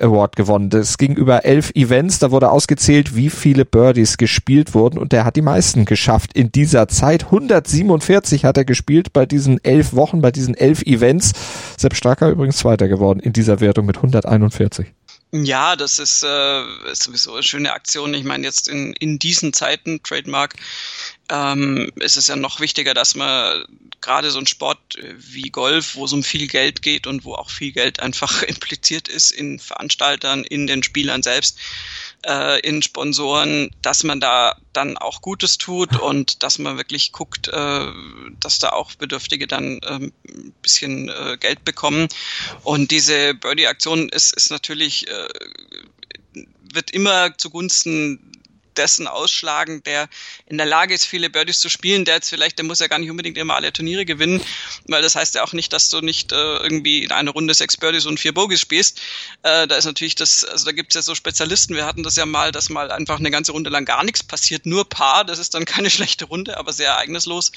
Award gewonnen. Das ging über elf Events, da wurde ausgezählt, wie viele Birdies gespielt wurden und der hat die meisten geschafft in dieser Zeit. 147 hat er gespielt bei diesen elf Wochen, bei diesen elf Events. Sepp Stracker übrigens Zweiter geworden in dieser Wertung mit 141. Ja, das ist, äh, ist sowieso eine schöne Aktion. Ich meine, jetzt in, in diesen Zeiten, Trademark, ähm, ist es ja noch wichtiger, dass man gerade so ein Sport wie Golf, wo es um viel Geld geht und wo auch viel Geld einfach [LAUGHS] impliziert ist in Veranstaltern, in den Spielern selbst, äh, in Sponsoren, dass man da dann auch Gutes tut und dass man wirklich guckt, äh, dass da auch Bedürftige dann äh, ein bisschen äh, Geld bekommen. Und diese Birdie-Aktion ist, ist natürlich, äh, wird immer zugunsten dessen ausschlagen, der in der Lage ist, viele Birdies zu spielen, der jetzt vielleicht, der muss ja gar nicht unbedingt immer alle Turniere gewinnen, weil das heißt ja auch nicht, dass du nicht äh, irgendwie in einer Runde sechs Birdies und vier Bogies spielst. Äh, da ist natürlich das, also da gibt's ja so Spezialisten, wir hatten das ja mal, dass mal einfach eine ganze Runde lang gar nichts passiert, nur Paar, das ist dann keine [LAUGHS] schlechte Runde, aber sehr ereignislos.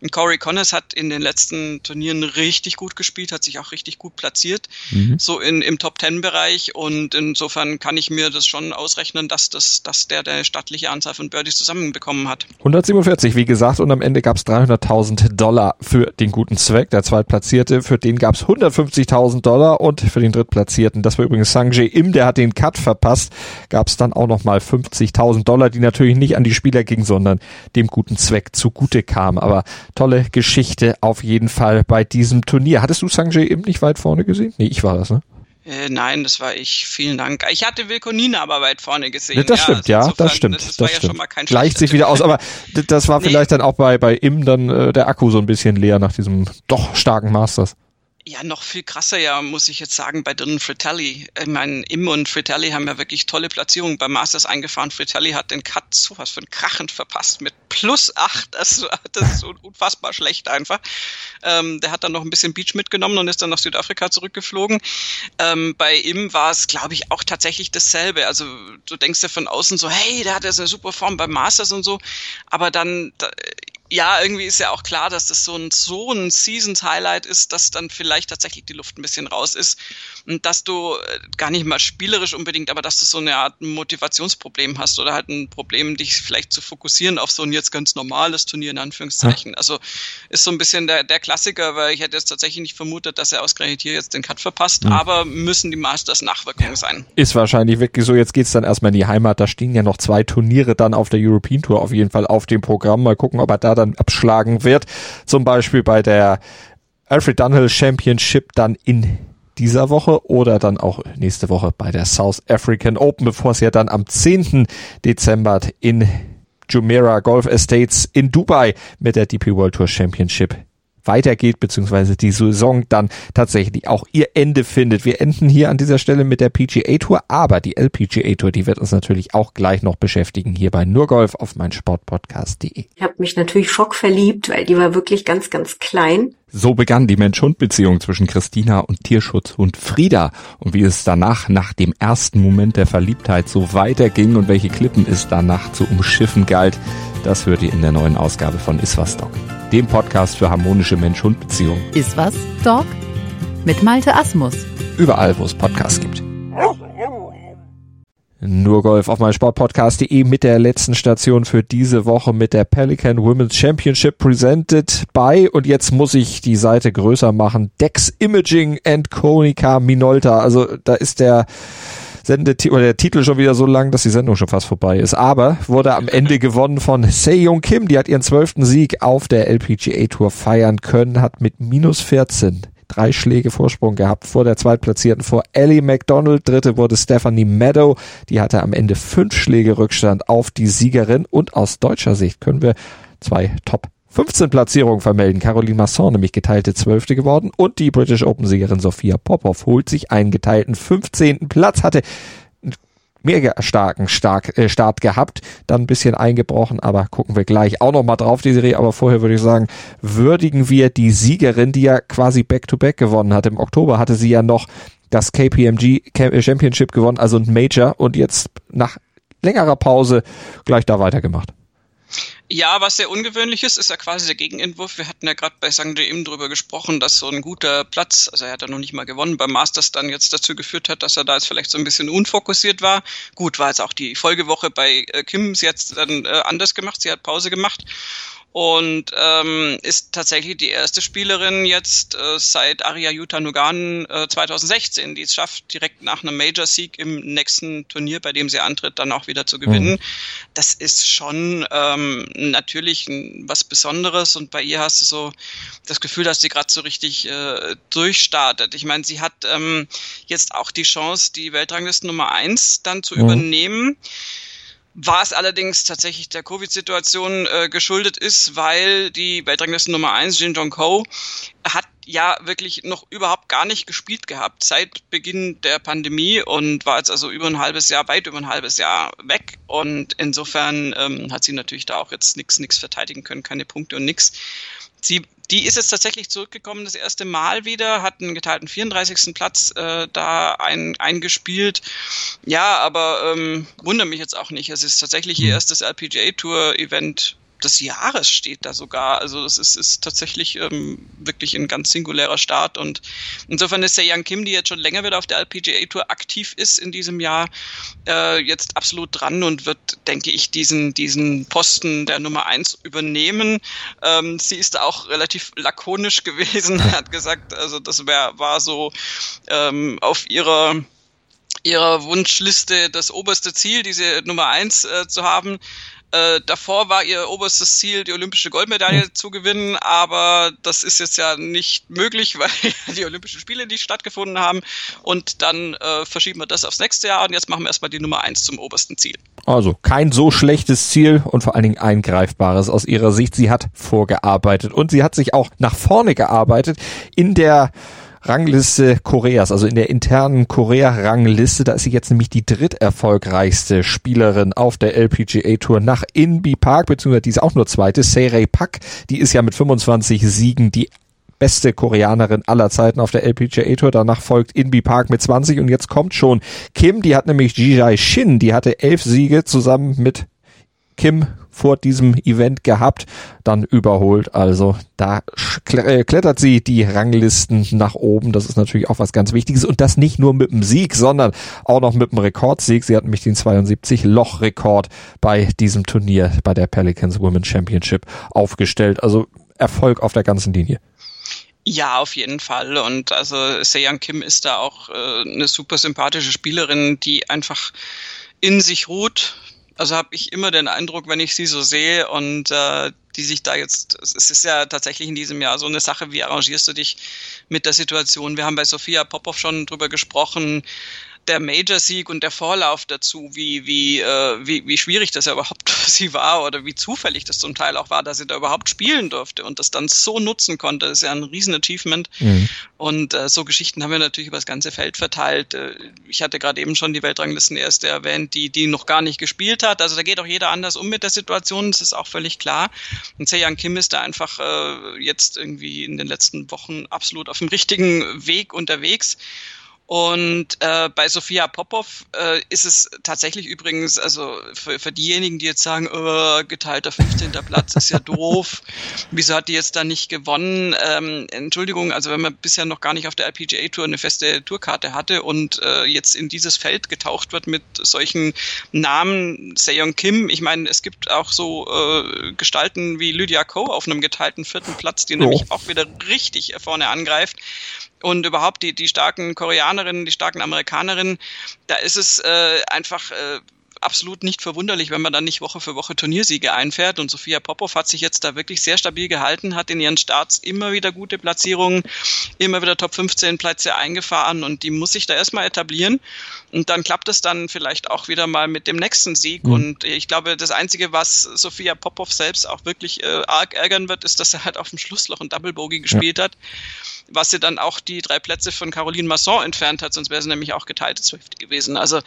Und Corey Connors hat in den letzten Turnieren richtig gut gespielt, hat sich auch richtig gut platziert, mhm. so in, im Top-Ten-Bereich und insofern kann ich mir das schon ausrechnen, dass das, dass der der Stadt beachtliche Anzahl von Birdies zusammenbekommen hat. 147, wie gesagt, und am Ende gab es 300.000 Dollar für den guten Zweck. Der Zweitplatzierte, für den gab es 150.000 Dollar und für den Drittplatzierten, das war übrigens Sanjay Im, der hat den Cut verpasst, gab es dann auch nochmal 50.000 Dollar, die natürlich nicht an die Spieler gingen, sondern dem guten Zweck zugute kamen. Aber tolle Geschichte auf jeden Fall bei diesem Turnier. Hattest du Sanjay Im nicht weit vorne gesehen? Nee, ich war das, ne? Äh, nein, das war ich. Vielen Dank. Ich hatte Wilkonina aber weit vorne gesehen. Das ja, stimmt, also ja, das stimmt. Das, das war ja stimmt. schon mal kein Gleicht sich wieder aus, aber das war nee. vielleicht dann auch bei, bei Im dann äh, der Akku so ein bisschen leer nach diesem doch starken Masters. Ja, noch viel krasser ja, muss ich jetzt sagen, bei Dylan Fratelli. Ich meine, Im und Fratelli haben ja wirklich tolle Platzierungen beim Masters eingefahren. Fratelli hat den Cut sowas von krachend verpasst mit plus acht. Das, das ist unfassbar schlecht einfach. Ähm, der hat dann noch ein bisschen Beach mitgenommen und ist dann nach Südafrika zurückgeflogen. Ähm, bei Im war es, glaube ich, auch tatsächlich dasselbe. Also du denkst ja von außen so, hey, der hat jetzt eine super Form beim Masters und so. Aber dann, da, ja, irgendwie ist ja auch klar, dass das so ein, so ein Seasons-Highlight ist, dass dann vielleicht tatsächlich die Luft ein bisschen raus ist dass du äh, gar nicht mal spielerisch unbedingt, aber dass du so eine Art Motivationsproblem hast oder halt ein Problem, dich vielleicht zu fokussieren auf so ein jetzt ganz normales Turnier in Anführungszeichen. Ja. Also ist so ein bisschen der, der Klassiker, weil ich hätte jetzt tatsächlich nicht vermutet, dass er ausgerechnet hier jetzt den Cut verpasst, mhm. aber müssen die Masters Nachwirkungen sein. Ist wahrscheinlich wirklich so, jetzt geht's dann erstmal in die Heimat, da stehen ja noch zwei Turniere dann auf der European Tour auf jeden Fall auf dem Programm. Mal gucken, ob er da dann abschlagen wird. Zum Beispiel bei der Alfred Dunhill Championship dann in dieser Woche oder dann auch nächste Woche bei der South African Open, bevor es ja dann am 10. Dezember in Jumeirah Golf Estates in Dubai mit der DP World Tour Championship weitergeht, beziehungsweise die Saison dann tatsächlich auch ihr Ende findet. Wir enden hier an dieser Stelle mit der PGA Tour, aber die LPGA Tour, die wird uns natürlich auch gleich noch beschäftigen hier bei Nurgolf auf meinsportpodcast.de. Ich habe mich natürlich schockverliebt, weil die war wirklich ganz, ganz klein. So begann die Mensch-Hund-Beziehung zwischen Christina und Tierschutzhund Frieda und wie es danach nach dem ersten Moment der Verliebtheit so weiterging und welche Klippen es danach zu umschiffen galt, das hört ihr in der neuen Ausgabe von Iswas Dog, dem Podcast für harmonische Mensch-Hund-Beziehungen. Iswas Dog mit Malte Asmus. Überall, wo es Podcasts gibt. Nur Golf auf meinsportpodcast.de mit der letzten Station für diese Woche mit der Pelican Women's Championship presented by und jetzt muss ich die Seite größer machen. Dex Imaging and Konica Minolta. Also da ist der Sendeti oder der Titel schon wieder so lang, dass die Sendung schon fast vorbei ist. Aber wurde am Ende gewonnen von Sejong Kim. Die hat ihren zwölften Sieg auf der LPGA Tour feiern können, hat mit minus 14 drei Schläge Vorsprung gehabt vor der Zweitplatzierten, vor Ellie McDonald. Dritte wurde Stephanie Meadow. Die hatte am Ende fünf Schläge Rückstand auf die Siegerin. Und aus deutscher Sicht können wir zwei Top 15 Platzierungen vermelden. Caroline Masson nämlich geteilte Zwölfte geworden und die British Open Siegerin Sophia Popov holt sich einen geteilten 15. Platz, hatte mega starken Stark, äh, Start gehabt, dann ein bisschen eingebrochen, aber gucken wir gleich auch noch mal drauf die Serie, aber vorher würde ich sagen, würdigen wir die Siegerin, die ja quasi Back-to-Back -back gewonnen hat. Im Oktober hatte sie ja noch das KPMG Championship gewonnen, also ein Major und jetzt nach längerer Pause gleich da weitergemacht. Ja, was sehr ungewöhnlich ist, ist ja quasi der Gegenentwurf. Wir hatten ja gerade bei St. eben drüber gesprochen, dass so ein guter Platz, also er hat ja noch nicht mal gewonnen, beim Masters dann jetzt dazu geführt hat, dass er da jetzt vielleicht so ein bisschen unfokussiert war. Gut, war jetzt auch die Folgewoche bei äh, Kim, sie hat es dann äh, anders gemacht, sie hat Pause gemacht und ähm, ist tatsächlich die erste Spielerin jetzt äh, seit Arya Yutanugan äh, 2016, die es schafft, direkt nach einem Major-Sieg im nächsten Turnier, bei dem sie antritt, dann auch wieder zu gewinnen. Mhm. Das ist schon ähm, natürlich was Besonderes und bei ihr hast du so das Gefühl, dass sie gerade so richtig äh, durchstartet. Ich meine, sie hat ähm, jetzt auch die Chance, die Weltrangliste Nummer eins dann zu mhm. übernehmen war es allerdings tatsächlich der Covid-Situation äh, geschuldet ist, weil die Weltrangliste Nummer eins Jin Jong Ho, hat ja wirklich noch überhaupt gar nicht gespielt gehabt seit Beginn der Pandemie und war jetzt also über ein halbes Jahr, weit über ein halbes Jahr weg. Und insofern ähm, hat sie natürlich da auch jetzt nichts nichts verteidigen können, keine Punkte und nichts. Sie die ist jetzt tatsächlich zurückgekommen, das erste Mal wieder, hat einen geteilten 34. Platz äh, da ein, eingespielt. Ja, aber ähm, wundere mich jetzt auch nicht. Es ist tatsächlich ihr hm. erstes LPGA-Tour-Event des Jahres steht da sogar. Also es ist, ist tatsächlich ähm, wirklich ein ganz singulärer Start und insofern ist der Young Kim, die jetzt schon länger wieder auf der LPGA Tour aktiv ist in diesem Jahr, äh, jetzt absolut dran und wird, denke ich, diesen, diesen Posten der Nummer eins übernehmen. Ähm, sie ist auch relativ lakonisch gewesen, [LAUGHS] hat gesagt, also das wär, war so ähm, auf ihrer ihrer Wunschliste das oberste Ziel, diese Nummer eins äh, zu haben. Äh, davor war ihr oberstes Ziel, die olympische Goldmedaille hm. zu gewinnen, aber das ist jetzt ja nicht möglich, [LAUGHS] weil die Olympischen Spiele nicht stattgefunden haben. Und dann äh, verschieben wir das aufs nächste Jahr und jetzt machen wir erstmal die Nummer eins zum obersten Ziel. Also kein so schlechtes Ziel und vor allen Dingen ein greifbares aus ihrer Sicht. Sie hat vorgearbeitet und sie hat sich auch nach vorne gearbeitet in der Rangliste Koreas, also in der internen Korea-Rangliste. Da ist sie jetzt nämlich die dritterfolgreichste Spielerin auf der LPGA Tour nach Inbi Park, beziehungsweise die ist auch nur zweite. Seirei Pak, die ist ja mit 25 Siegen die beste Koreanerin aller Zeiten auf der LPGA Tour. Danach folgt Inbi Park mit 20 und jetzt kommt schon Kim, die hat nämlich Jijai Shin, die hatte elf Siege zusammen mit Kim vor diesem Event gehabt, dann überholt. Also da äh, klettert sie die Ranglisten nach oben. Das ist natürlich auch was ganz Wichtiges. Und das nicht nur mit dem Sieg, sondern auch noch mit dem Rekordsieg. Sie hat nämlich den 72-Loch-Rekord bei diesem Turnier, bei der Pelicans Women Championship aufgestellt. Also Erfolg auf der ganzen Linie. Ja, auf jeden Fall. Und also Seyang Kim ist da auch äh, eine super sympathische Spielerin, die einfach in sich ruht, also habe ich immer den Eindruck, wenn ich sie so sehe und äh, die sich da jetzt, es ist ja tatsächlich in diesem Jahr so eine Sache, wie arrangierst du dich mit der Situation? Wir haben bei Sophia Popov schon drüber gesprochen, der Major-Sieg und der Vorlauf dazu, wie, wie, äh, wie, wie schwierig das ja überhaupt [LAUGHS] für sie war oder wie zufällig das zum Teil auch war, dass sie da überhaupt spielen durfte und das dann so nutzen konnte, das ist ja ein Riesen-Achievement. Mhm. Und äh, so Geschichten haben wir natürlich über das ganze Feld verteilt. Äh, ich hatte gerade eben schon die Weltranglisten erste erwähnt, die, die noch gar nicht gespielt hat. Also da geht auch jeder anders um mit der Situation, das ist auch völlig klar. Und Sejang Kim ist da einfach äh, jetzt irgendwie in den letzten Wochen absolut auf dem richtigen Weg unterwegs. Und äh, bei Sophia Popov äh, ist es tatsächlich übrigens, also für, für diejenigen, die jetzt sagen, oh, geteilter 15. Platz ist ja doof, [LAUGHS] wieso hat die jetzt da nicht gewonnen? Ähm, Entschuldigung, also wenn man bisher noch gar nicht auf der LPGA Tour eine feste Tourkarte hatte und äh, jetzt in dieses Feld getaucht wird mit solchen Namen, Seong Kim, ich meine, es gibt auch so äh, Gestalten wie Lydia Ko auf einem geteilten vierten Platz, die oh. nämlich auch wieder richtig vorne angreift und überhaupt die, die starken Koreanerinnen, die starken Amerikanerinnen, da ist es äh, einfach äh, absolut nicht verwunderlich, wenn man dann nicht Woche für Woche Turniersiege einfährt. Und Sophia Popov hat sich jetzt da wirklich sehr stabil gehalten, hat in ihren Starts immer wieder gute Platzierungen, immer wieder Top 15 Plätze eingefahren und die muss sich da erstmal etablieren. Und dann klappt es dann vielleicht auch wieder mal mit dem nächsten Sieg. Mhm. Und ich glaube, das Einzige, was Sophia Popov selbst auch wirklich äh, arg ärgern wird, ist, dass er halt auf dem Schlussloch ein Double Bogey gespielt ja. hat was sie dann auch die drei Plätze von Caroline Masson entfernt hat, sonst wäre sie nämlich auch geteilte Zwölfte gewesen. Also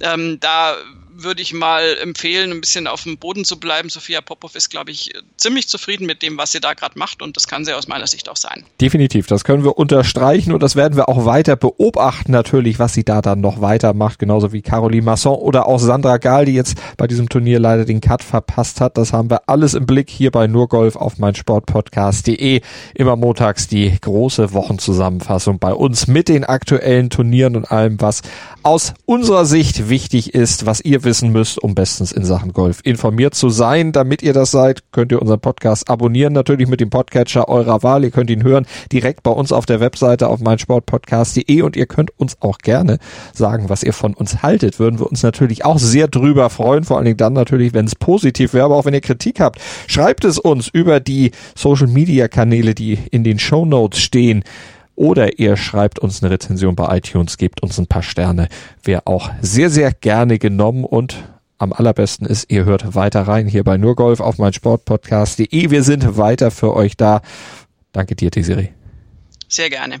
ähm, da würde ich mal empfehlen, ein bisschen auf dem Boden zu bleiben. Sophia Popov ist, glaube ich, ziemlich zufrieden mit dem, was sie da gerade macht und das kann sie aus meiner Sicht auch sein. Definitiv, das können wir unterstreichen und das werden wir auch weiter beobachten natürlich, was sie da dann noch weitermacht, genauso wie Caroline Masson oder auch Sandra Gahl, die jetzt bei diesem Turnier leider den Cut verpasst hat. Das haben wir alles im Blick hier bei Nurgolf auf meinsportpodcast.de. Immer montags die große Wochenzusammenfassung bei uns mit den aktuellen Turnieren und allem, was aus unserer Sicht wichtig ist, was ihr wissen müsst, um bestens in Sachen Golf informiert zu sein. Damit ihr das seid, könnt ihr unseren Podcast abonnieren, natürlich mit dem Podcatcher eurer Wahl. Ihr könnt ihn hören direkt bei uns auf der Webseite auf meinsportpodcast.de und ihr könnt uns auch gerne sagen, was ihr von uns haltet. Würden wir uns natürlich auch sehr drüber freuen, vor allen Dingen dann natürlich, wenn es positiv wäre, aber auch wenn ihr Kritik habt, schreibt es uns über die Social Media Kanäle, die in den Show Notes stehen oder ihr schreibt uns eine Rezension bei iTunes, gebt uns ein paar Sterne. Wäre auch sehr, sehr gerne genommen und am allerbesten ist, ihr hört weiter rein hier bei Nurgolf auf mein Sportpodcast.de. Wir sind weiter für euch da. Danke dir, Desiree. Sehr gerne.